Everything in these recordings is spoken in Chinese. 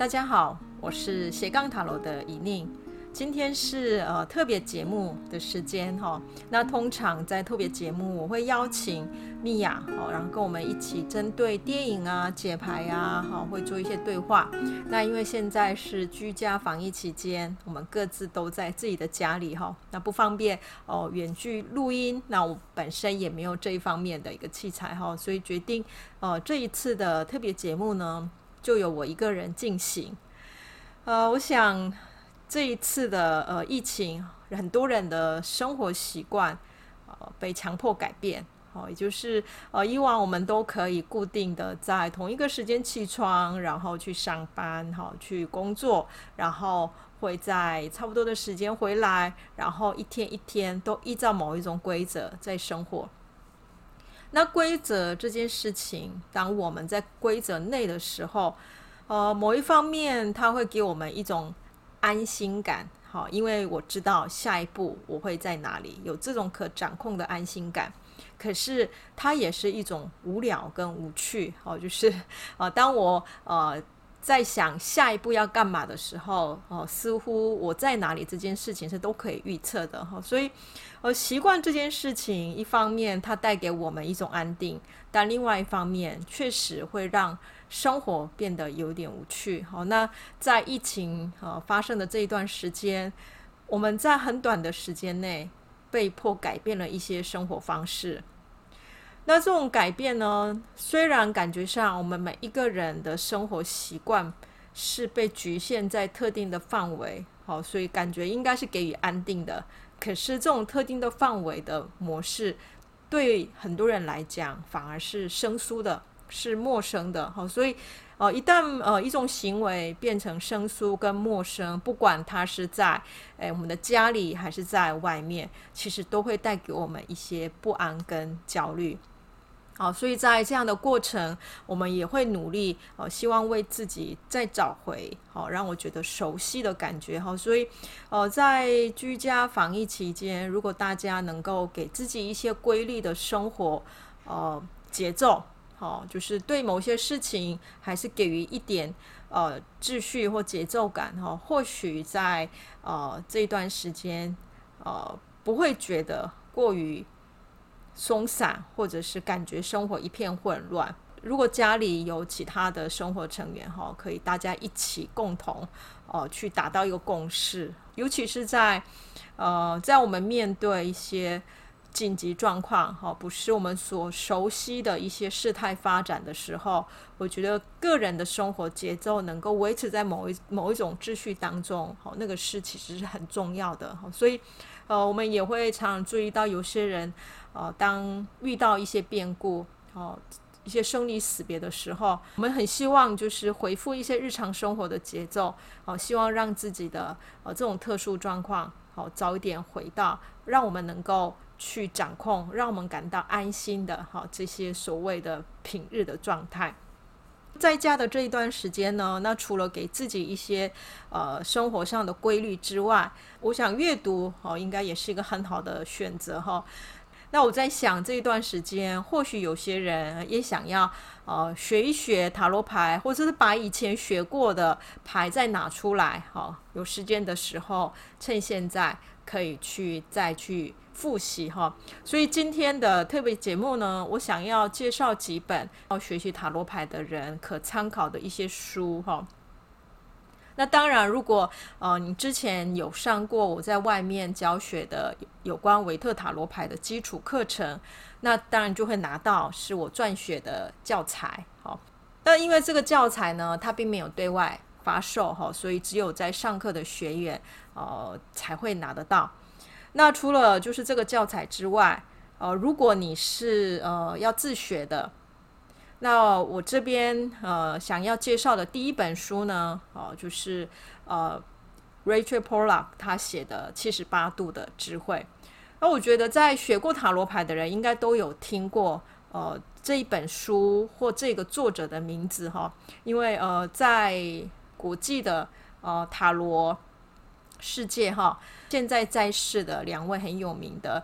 大家好，我是斜杠塔罗的以宁。今天是呃特别节目的时间哈、那通常在特别节目，我会邀请米娅哦，然后跟我们一起针对电影啊、解牌啊，哈、会做一些对话。那因为现在是居家防疫期间，我们各自都在自己的家里哈、那不方便哦远距录音。那我本身也没有这一方面的一个器材哈、所以决定呃这一次的特别节目呢。就由我一个人进行，呃，我想这一次的呃疫情，很多人的生活习惯呃被强迫改变，哦，也就是呃以往我们都可以固定的在同一个时间起床，然后去上班，哈，去工作，然后会在差不多的时间回来，然后一天一天都依照某一种规则在生活。那规则这件事情，当我们在规则内的时候，呃，某一方面它会给我们一种安心感，好，因为我知道下一步我会在哪里，有这种可掌控的安心感。可是它也是一种无聊跟无趣，好，就是啊，当我呃。在想下一步要干嘛的时候，哦，似乎我在哪里这件事情是都可以预测的哈，所以，呃，习惯这件事情，一方面它带给我们一种安定，但另外一方面确实会让生活变得有点无趣。好，那在疫情呃发生的这一段时间，我们在很短的时间内被迫改变了一些生活方式。那这种改变呢，虽然感觉上我们每一个人的生活习惯是被局限在特定的范围，好，所以感觉应该是给予安定的。可是这种特定的范围的模式，对很多人来讲反而是生疏的，是陌生的。好，所以呃，一旦呃一种行为变成生疏跟陌生，不管它是在诶我们的家里还是在外面，其实都会带给我们一些不安跟焦虑。好，所以在这样的过程，我们也会努力，呃，希望为自己再找回，好，让我觉得熟悉的感觉，好，所以，呃，在居家防疫期间，如果大家能够给自己一些规律的生活，呃，节奏，好，就是对某些事情还是给予一点，呃，秩序或节奏感，哈，或许在，呃，这段时间，呃，不会觉得过于。松散，或者是感觉生活一片混乱。如果家里有其他的生活成员哈，可以大家一起共同哦、去达到一个共识。尤其是在呃在我们面对一些紧急状况哈，不是我们所熟悉的一些事态发展的时候，我觉得个人的生活节奏能够维持在某一某一种秩序当中，好，那个是其实是很重要的。所以呃，我们也会常常注意到有些人。呃，当遇到一些变故，哦，一些生离死别的时候，我们很希望就是恢复一些日常生活的节奏，哦，希望让自己的呃这种特殊状况，哦，早一点回到，让我们能够去掌控，让我们感到安心的，哈，这些所谓的平日的状态。在家的这一段时间呢，那除了给自己一些呃生活上的规律之外，我想阅读哦，应该也是一个很好的选择，哈。那我在想，这一段时间，或许有些人也想要呃学一学塔罗牌，或者是把以前学过的牌再拿出来，哈、有时间的时候，趁现在可以去再去复习哈、所以今天的特别节目呢，我想要介绍几本要学习塔罗牌的人可参考的一些书哈。那当然，如果呃你之前有上过我在外面教学的有关维特塔罗牌的基础课程，那当然就会拿到是我撰写的教材。好，但因为这个教材呢，它并没有对外发售哈，所以只有在上课的学员呃才会拿得到。那除了就是这个教材之外，呃，如果你是呃要自学的。那我这边呃想要介绍的第一本书呢，哦、就是呃 Rachel Pollack 他写的《七十八度的智慧》。那我觉得在学过塔罗牌的人应该都有听过呃这一本书或这个作者的名字哈，因为呃在国际的呃塔罗世界哈，现在在世的两位很有名的。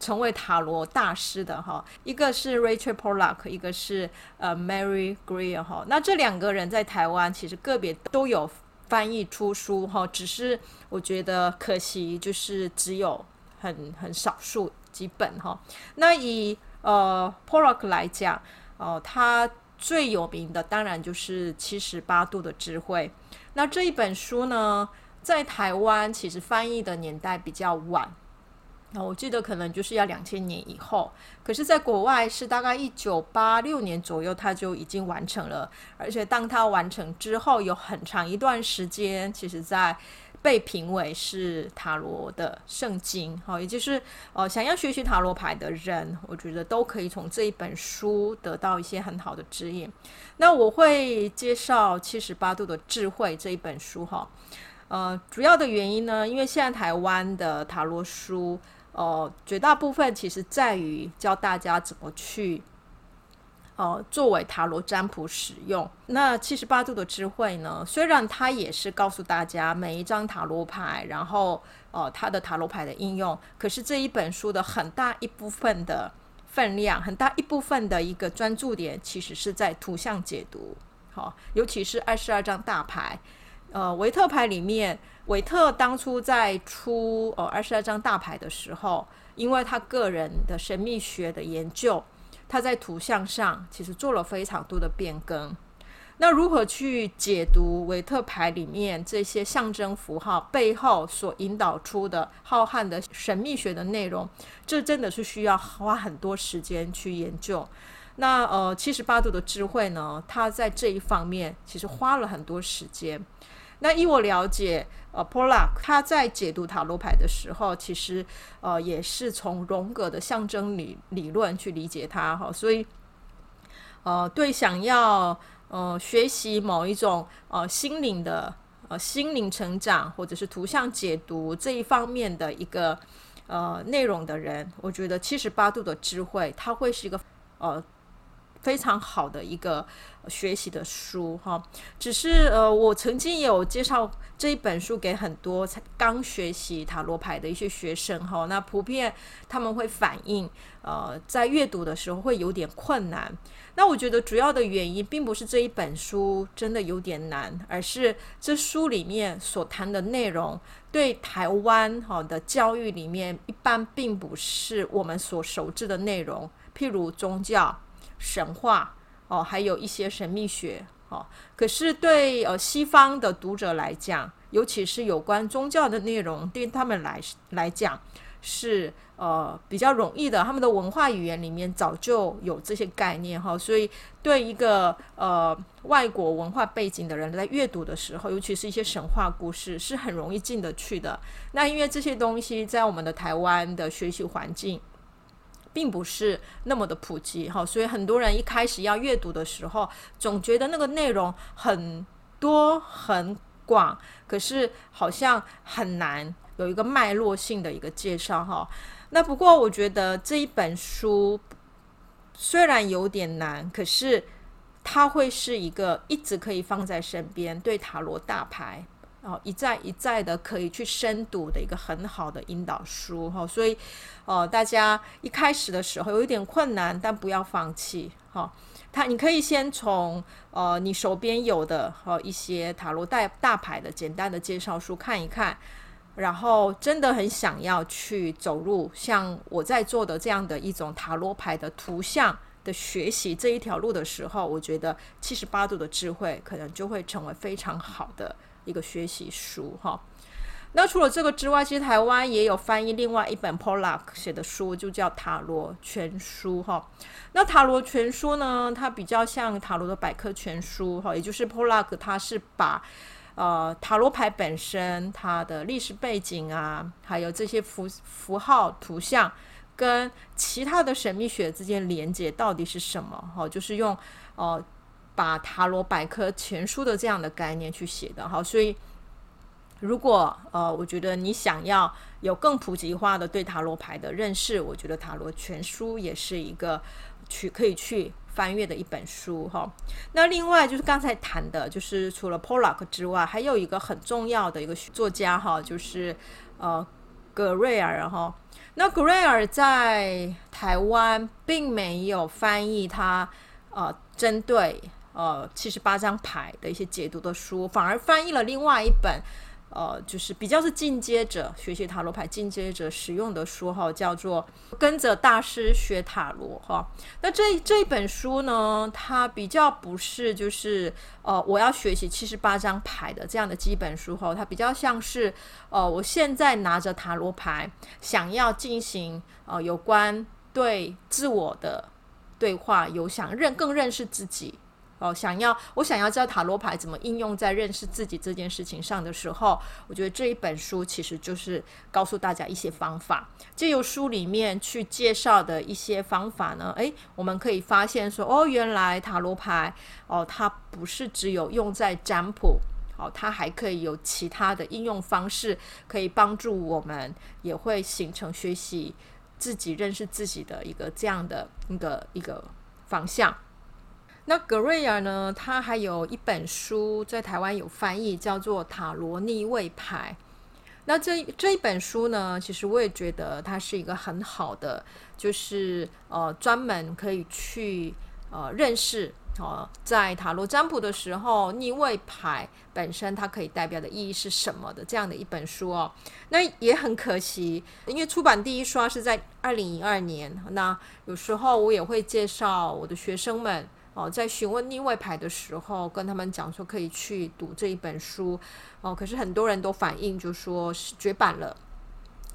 成为塔罗大师的哈，一个是 Rachel Pollack，一个是呃 Mary Greer 哈。那这两个人在台湾其实个别都有翻译出书哈，只是我觉得可惜就是只有很很少数几本哈。那以呃 Pollack 来讲，哦、他最有名的当然就是七十八度的智慧。那这一本书呢，在台湾其实翻译的年代比较晚。那我记得可能就是要两千年以后，可是，在国外是大概一九八六年左右，他就已经完成了。而且，当他完成之后，有很长一段时间，其实在被评为是塔罗的圣经。好，也就是呃，想要学习塔罗牌的人，我觉得都可以从这一本书得到一些很好的指引。那我会介绍《七十八度的智慧》这一本书哈。呃，主要的原因呢，因为现在台湾的塔罗书。哦、呃，绝大部分其实在于教大家怎么去，呃，作为塔罗占卜使用。那七十八度的智慧呢，虽然它也是告诉大家每一张塔罗牌，然后呃，它的塔罗牌的应用，可是这一本书的很大一部分的分量，很大一部分的一个专注点，其实是在图像解读。好、尤其是二十二张大牌，呃，维特牌里面。维特当初在出哦二十二张大牌的时候，因为他个人的神秘学的研究，他在图像上其实做了非常多的变更。那如何去解读维特牌里面这些象征符号背后所引导出的浩瀚的神秘学的内容？这真的是需要花很多时间去研究。那呃七十八度的智慧呢，他在这一方面其实花了很多时间。那依我了解，呃，Pollack 他在解读塔罗牌的时候，其实呃也是从荣格的象征理理论去理解它哈，所以呃对想要呃学习某一种呃心灵的呃心灵成长或者是图像解读这一方面的一个呃内容的人，我觉得七十八度的智慧，它会是一个呃。非常好的一个学习的书哈，只是呃，我曾经也有介绍这一本书给很多才刚学习塔罗牌的一些学生哈，那普遍他们会反映呃，在阅读的时候会有点困难。那我觉得主要的原因并不是这一本书真的有点难，而是这书里面所谈的内容对台湾哈的教育里面一般并不是我们所熟知的内容，譬如宗教。神话哦，还有一些神秘学哦。可是对呃西方的读者来讲，尤其是有关宗教的内容，对他们来来讲是呃比较容易的。他们的文化语言里面早就有这些概念哈，所以对一个呃外国文化背景的人在阅读的时候，尤其是一些神话故事，是很容易进得去的。那因为这些东西在我们的台湾的学习环境。并不是那么的普及哈，所以很多人一开始要阅读的时候，总觉得那个内容很多很广，可是好像很难有一个脉络性的一个介绍哈。那不过我觉得这一本书虽然有点难，可是它会是一个一直可以放在身边，对塔罗大牌。哦，一再一再的可以去深读的一个很好的引导书哈，所以，呃，大家一开始的时候有一点困难，但不要放弃哈。他你可以先从呃你手边有的和一些塔罗大大牌的简单的介绍书看一看，然后真的很想要去走入像我在做的这样的一种塔罗牌的图像的学习这一条路的时候，我觉得七十八度的智慧可能就会成为非常好的。一个学习书哈，那除了这个之外，其实台湾也有翻译另外一本 Pollack 写的书，就叫《塔罗全书》哈。那《塔罗全书》呢，它比较像塔罗的百科全书哈，也就是 Pollack 它是把呃塔罗牌本身它的历史背景啊，还有这些符符号图像跟其他的神秘学之间连接到底是什么哈，就是用呃。把塔罗百科全书的这样的概念去写的哈，所以如果呃，我觉得你想要有更普及化的对塔罗牌的认识，我觉得塔罗全书也是一个去可以去翻阅的一本书哈。那另外就是刚才谈的，就是除了 Pollack 之外，还有一个很重要的一个作家哈，就是呃格瑞尔哈。那格瑞尔在台湾并没有翻译他呃针对呃七十八张牌的一些解读的书，反而翻译了另外一本。呃，就是比较是进阶者学习塔罗牌进阶者使用的书哈，叫做《跟着大师学塔罗》哈。那这这一本书呢，它比较不是就是呃，我要学习七十八张牌的这样的基本书哈，它比较像是呃，我现在拿着塔罗牌，想要进行呃有关对自我的对话，有想认更认识自己。哦，想要我想要知道塔罗牌怎么应用在认识自己这件事情上的时候，我觉得这一本书其实就是告诉大家一些方法。借由书里面去介绍的一些方法呢，诶，我们可以发现说，哦，原来塔罗牌哦，它不是只有用在占卜，哦，它还可以有其他的应用方式，可以帮助我们，也会形成学习自己认识自己的一个这样的一个一个方向。那格瑞尔呢？他还有一本书在台湾有翻译，叫做《塔罗逆位牌》。那这这一本书呢，其实我也觉得它是一个很好的，就是呃专门可以去呃认识哦、在塔罗占卜的时候，逆位牌本身它可以代表的意义是什么的这样的一本书哦。那也很可惜，因为出版第一刷是在二零一二年。那有时候我也会介绍我的学生们。哦，在询问逆位牌的时候，跟他们讲说可以去读这一本书。哦，可是很多人都反映就说是绝版了，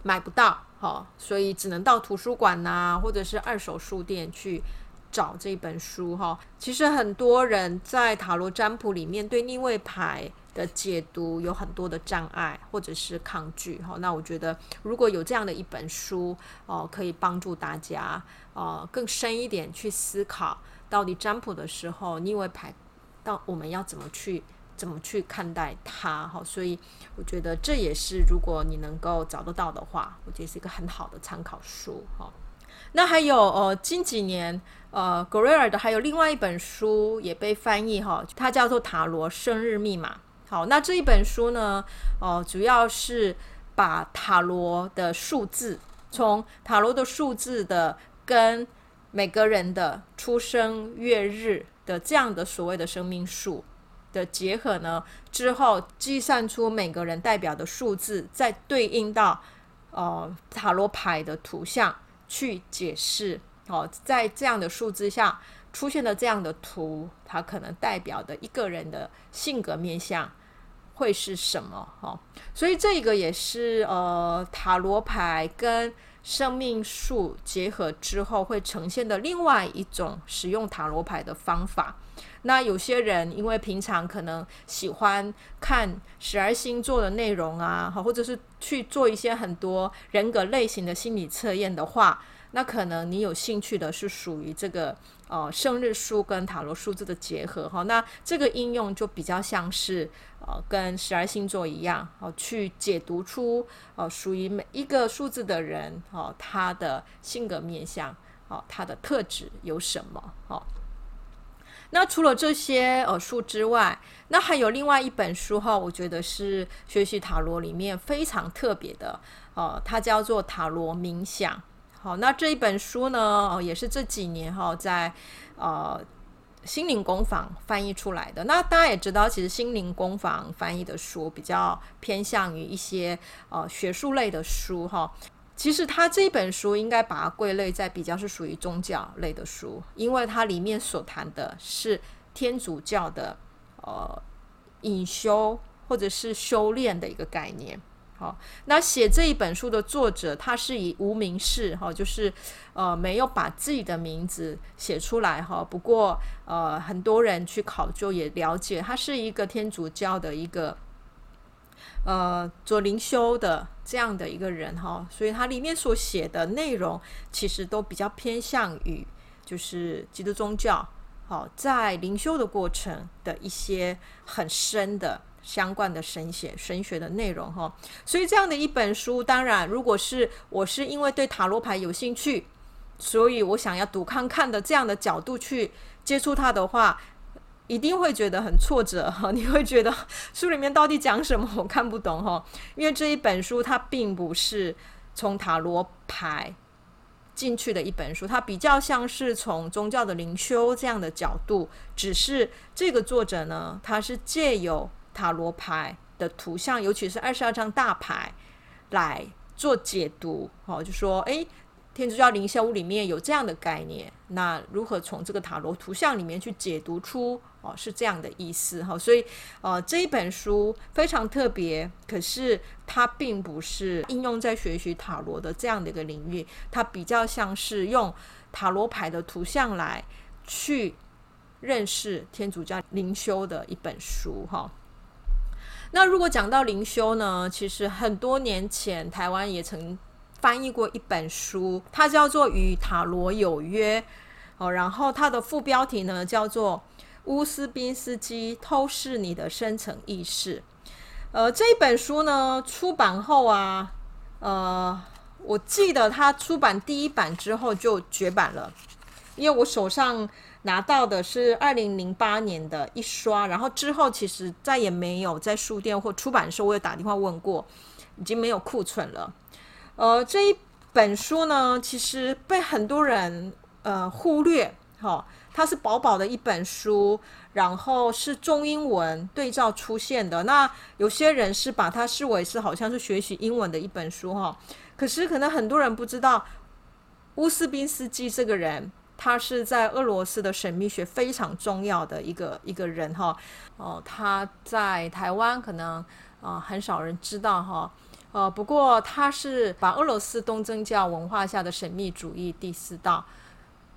买不到。哦，所以只能到图书馆呐、或者是二手书店去找这本书。哈、哦，其实很多人在塔罗占卜里面对逆位牌的解读有很多的障碍或者是抗拒。哈、哦，那我觉得如果有这样的一本书，哦，可以帮助大家，哦，更深一点去思考。到底占卜的时候，逆位牌，到我们要怎么去怎么去看待它？哈，所以我觉得这也是如果你能够找得到的话，我觉得是一个很好的参考书。哈，那还有呃，近几年呃，格瑞尔的还有另外一本书也被翻译哈，它叫做《塔罗生日密码》。好，那这一本书呢，哦、呃，主要是把塔罗的数字，从塔罗的数字的跟每个人的出生月日的这样的所谓的生命数的结合呢，之后计算出每个人代表的数字，再对应到呃塔罗牌的图像去解释哦，在这样的数字下出现的这样的图，它可能代表的一个人的性格面相会是什么？哦，所以这个也是呃塔罗牌跟。生命数结合之后会呈现的另外一种使用塔罗牌的方法。那有些人因为平常可能喜欢看十二星座的内容啊，或者是去做一些很多人格类型的心理测验的话，那可能你有兴趣的是属于这个呃生日数跟塔罗数字的结合哈。那这个应用就比较像是。呃，跟十二星座一样，哦，去解读出呃属于每一个数字的人，哦，他的性格面相，哦，他的特质有什么？哦，那除了这些呃书之外，那还有另外一本书哈，我觉得是学习塔罗里面非常特别的，哦，它叫做塔罗冥想。好，那这一本书呢，哦，也是这几年哈在呃。心灵工坊翻译出来的，那大家也知道，其实心灵工坊翻译的书比较偏向于一些呃学术类的书哈。其实它这本书应该把它归类在比较是属于宗教类的书，因为它里面所谈的是天主教的呃隐修或者是修炼的一个概念。好，那写这一本书的作者，他是以无名氏哈，就是呃没有把自己的名字写出来哈。不过呃很多人去考究也了解，他是一个天主教的一个呃做灵修的这样的一个人哈，所以他里面所写的内容其实都比较偏向于就是基督宗教，好，在灵修的过程的一些很深的。相关的神学神学的内容哈，所以这样的一本书，当然，如果是我是因为对塔罗牌有兴趣，所以我想要读看看的这样的角度去接触它的话，一定会觉得很挫折哈，你会觉得书里面到底讲什么，我看不懂哈。因为这一本书它并不是从塔罗牌进去的一本书，它比较像是从宗教的灵修这样的角度，只是这个作者呢，他是借由塔罗牌的图像，尤其是二十二张大牌来做解读，哦，就说诶。天主教灵修里面有这样的概念，那如何从这个塔罗图像里面去解读出哦是这样的意思哈？所以呃这一本书非常特别，可是它并不是应用在学习塔罗的这样的一个领域，它比较像是用塔罗牌的图像来去认识天主教灵修的一本书哈。那如果讲到灵修呢，其实很多年前台湾也曾。翻译过一本书，它叫做《与塔罗有约》哦，然后它的副标题呢叫做《乌斯宾斯基透视你的深层意识》。呃，这本书呢出版后啊，呃，我记得它出版第一版之后就绝版了，因为我手上拿到的是二零零八年的一刷，然后之后其实再也没有在书店或出版的时候，我有打电话问过，已经没有库存了。呃，这一本书呢，其实被很多人呃忽略，哈、它是薄薄的一本书，然后是中英文对照出现的。那有些人是把它视为是好像是学习英文的一本书，哈、可是可能很多人不知道，乌斯宾斯基这个人，他是在俄罗斯的神秘学非常重要的一个一个人，哈、哦。他在台湾可能啊、很少人知道，哈、呃，不过他是把俄罗斯东正教文化下的神秘主义第四道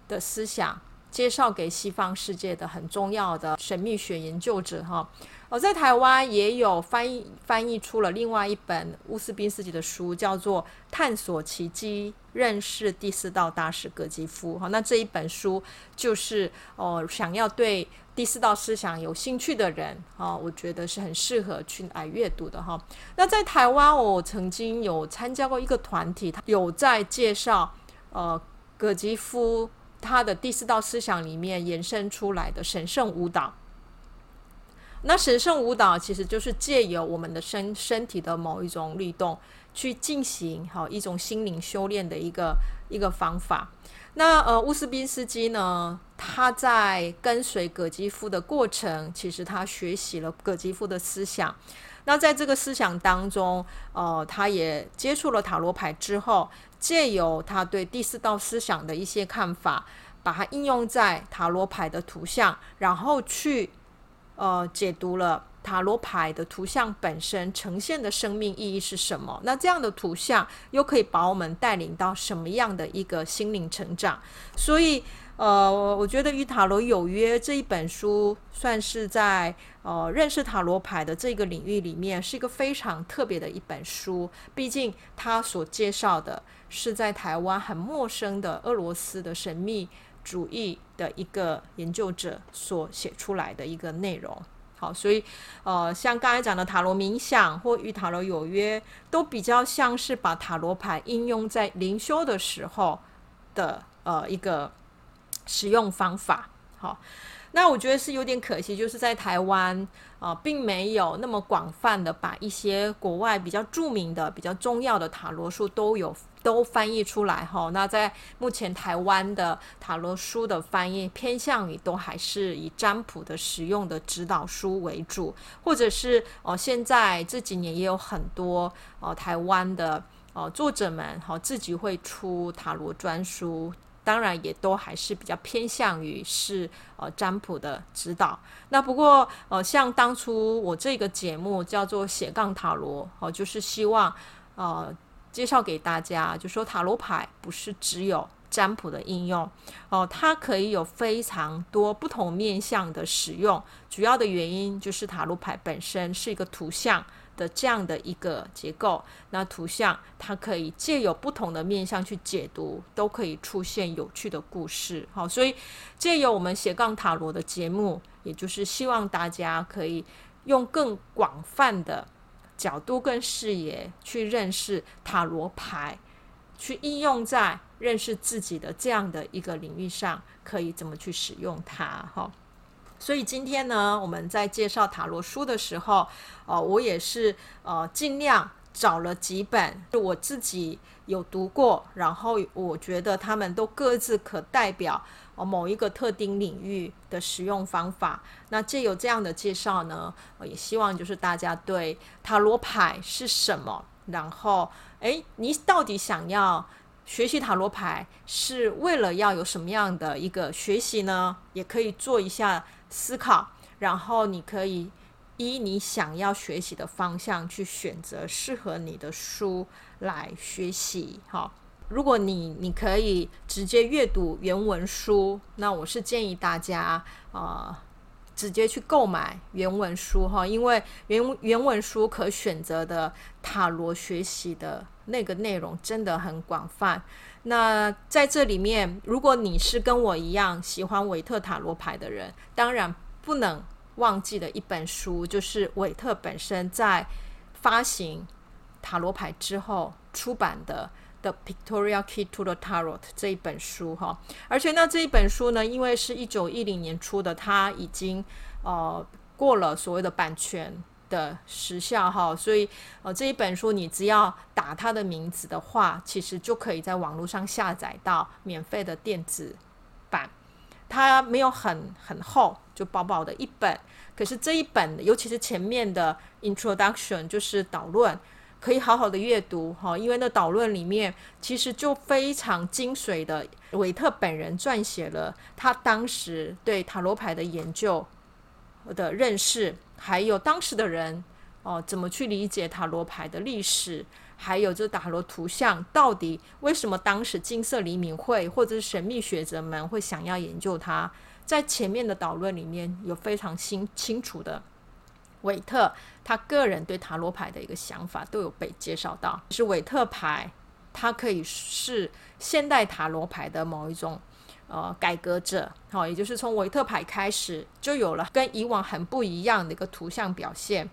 的思想介绍给西方世界的很重要的神秘学研究者哈。我，在台湾也有翻译翻译出了另外一本乌斯宾斯基的书，叫做《探索奇迹：认识第四道大师葛吉夫》哈。那这一本书就是哦、想要对。第四道思想有兴趣的人啊，我觉得是很适合去来阅读的哈。那在台湾，我曾经有参加过一个团体，有在介绍呃葛吉夫他的第四道思想里面延伸出来的神圣舞蹈。那神圣舞蹈其实就是借由我们的身身体的某一种律动去进行好一种心灵修炼的一个一个方法。那呃，乌斯宾斯基呢，他在跟随葛基夫的过程，其实他学习了葛基夫的思想。那在这个思想当中，呃，他也接触了塔罗牌之后，借由他对第四道思想的一些看法，把它应用在塔罗牌的图像，然后去呃解读了。塔罗牌的图像本身呈现的生命意义是什么？那这样的图像又可以把我们带领到什么样的一个心灵成长？所以，呃，我觉得《与塔罗有约》这一本书算是在呃认识塔罗牌的这个领域里面是一个非常特别的一本书。毕竟，它所介绍的是在台湾很陌生的俄罗斯的神秘主义的一个研究者所写出来的一个内容。好，所以，呃，像刚才讲的塔罗冥想或与塔罗有约，都比较像是把塔罗牌应用在灵修的时候的呃一个使用方法。好，那我觉得是有点可惜，就是在台湾啊，并没有那么广泛的把一些国外比较著名的、比较重要的塔罗术都有。都翻译出来哈，那在目前台湾的塔罗书的翻译偏向于都还是以占卜的使用的指导书为主，或者是哦，现在这几年也有很多哦台湾的哦作者们哈自己会出塔罗专书，当然也都还是比较偏向于是呃占卜的指导。那不过呃像当初我这个节目叫做斜杠塔罗哦，就是希望呃。介绍给大家，就说塔罗牌不是只有占卜的应用哦，它可以有非常多不同面向的使用。主要的原因就是塔罗牌本身是一个图像的这样的一个结构，那图像它可以借由不同的面向去解读，都可以出现有趣的故事。好，所以借由我们斜杠塔罗的节目，也就是希望大家可以用更广泛的。角度跟视野去认识塔罗牌，去应用在认识自己的这样的一个领域上，可以怎么去使用它？哈，所以今天呢，我们在介绍塔罗书的时候，呃，我也是呃尽量找了几本我自己有读过，然后我觉得他们都各自可代表某一个特定领域的使用方法。那借由这样的介绍呢，也希望就是大家对塔罗牌是什么，然后诶，你到底想要学习塔罗牌是为了要有什么样的一个学习呢？也可以做一下。思考，然后你可以依你想要学习的方向去选择适合你的书来学习。哈，如果你你可以直接阅读原文书，那我是建议大家啊、直接去购买原文书哈，因为原原文书可选择的塔罗学习的那个内容真的很广泛。那在这里面，如果你是跟我一样喜欢韦特塔罗牌的人，当然不能忘记的一本书，就是韦特本身在发行塔罗牌之后出版的《the pictoria Key to the Tarot》这一本书哈。而且呢，这一本书呢，因为是一九一零年出的，它已经呃过了所谓的版权。的时效哈，所以呃这一本书你只要打它的名字的话，其实就可以在网络上下载到免费的电子版。它没有很很厚，就薄薄的一本。可是这一本，尤其是前面的 introduction，就是导论，可以好好的阅读哈，因为那导论里面其实就非常精髓的，韦特本人撰写了他当时对塔罗牌的研究的认识。还有当时的人哦，怎么去理解塔罗牌的历史？还有这塔罗图像到底为什么当时金色黎明会或者是神秘学者们会想要研究它？在前面的导论里面有非常清清楚的，韦特他个人对塔罗牌的一个想法都有被介绍到。是韦特牌，它可以是现代塔罗牌的某一种。呃，改革者，好，也就是从韦特牌开始就有了跟以往很不一样的一个图像表现。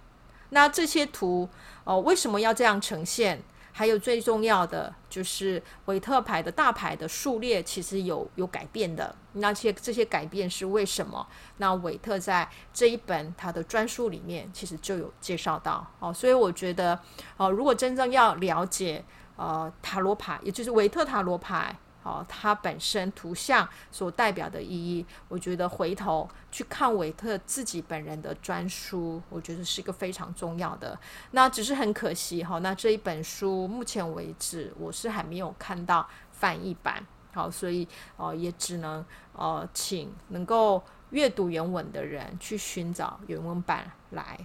那这些图，呃，为什么要这样呈现？还有最重要的就是韦特牌的大牌的数列其实有有改变的。那些这些改变是为什么？那韦特在这一本他的专书里面其实就有介绍到。哦，所以我觉得，呃，如果真正要了解呃塔罗牌，也就是韦特塔罗牌。哦，它本身图像所代表的意义，我觉得回头去看韦特自己本人的专书，我觉得是一个非常重要的。那只是很可惜哈，那这一本书目前为止我是还没有看到翻译版，好，所以哦也只能呃请能够阅读原文的人去寻找原文版来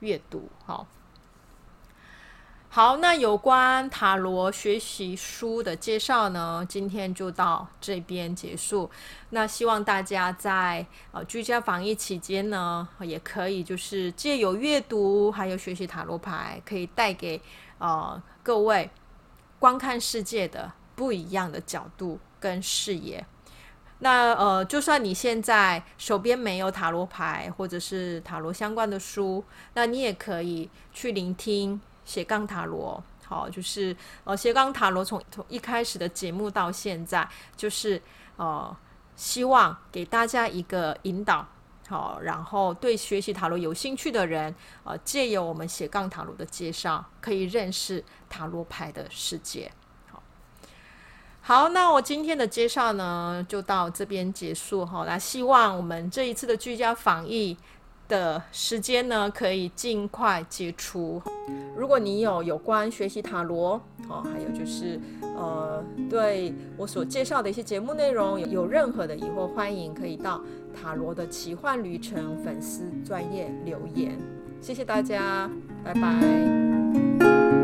阅读，好。好，那有关塔罗学习书的介绍呢，今天就到这边结束。那希望大家在呃居家防疫期间呢，也可以就是借由阅读还有学习塔罗牌，可以带给呃各位观看世界的不一样的角度跟视野。那呃，就算你现在手边没有塔罗牌或者是塔罗相关的书，那你也可以去聆听。斜杠塔罗，好，就是呃，斜杠塔罗从从一开始的节目到现在，就是呃，希望给大家一个引导，好，然后对学习塔罗有兴趣的人，呃，借由我们斜杠塔罗的介绍，可以认识塔罗牌的世界。好，好，那我今天的介绍呢，就到这边结束哈。那希望我们这一次的居家防疫的时间呢，可以尽快解除。如果你有有关学习塔罗哦，还有就是呃，对我所介绍的一些节目内容有任何的疑惑，欢迎可以到塔罗的奇幻旅程粉丝专业留言。谢谢大家，拜拜。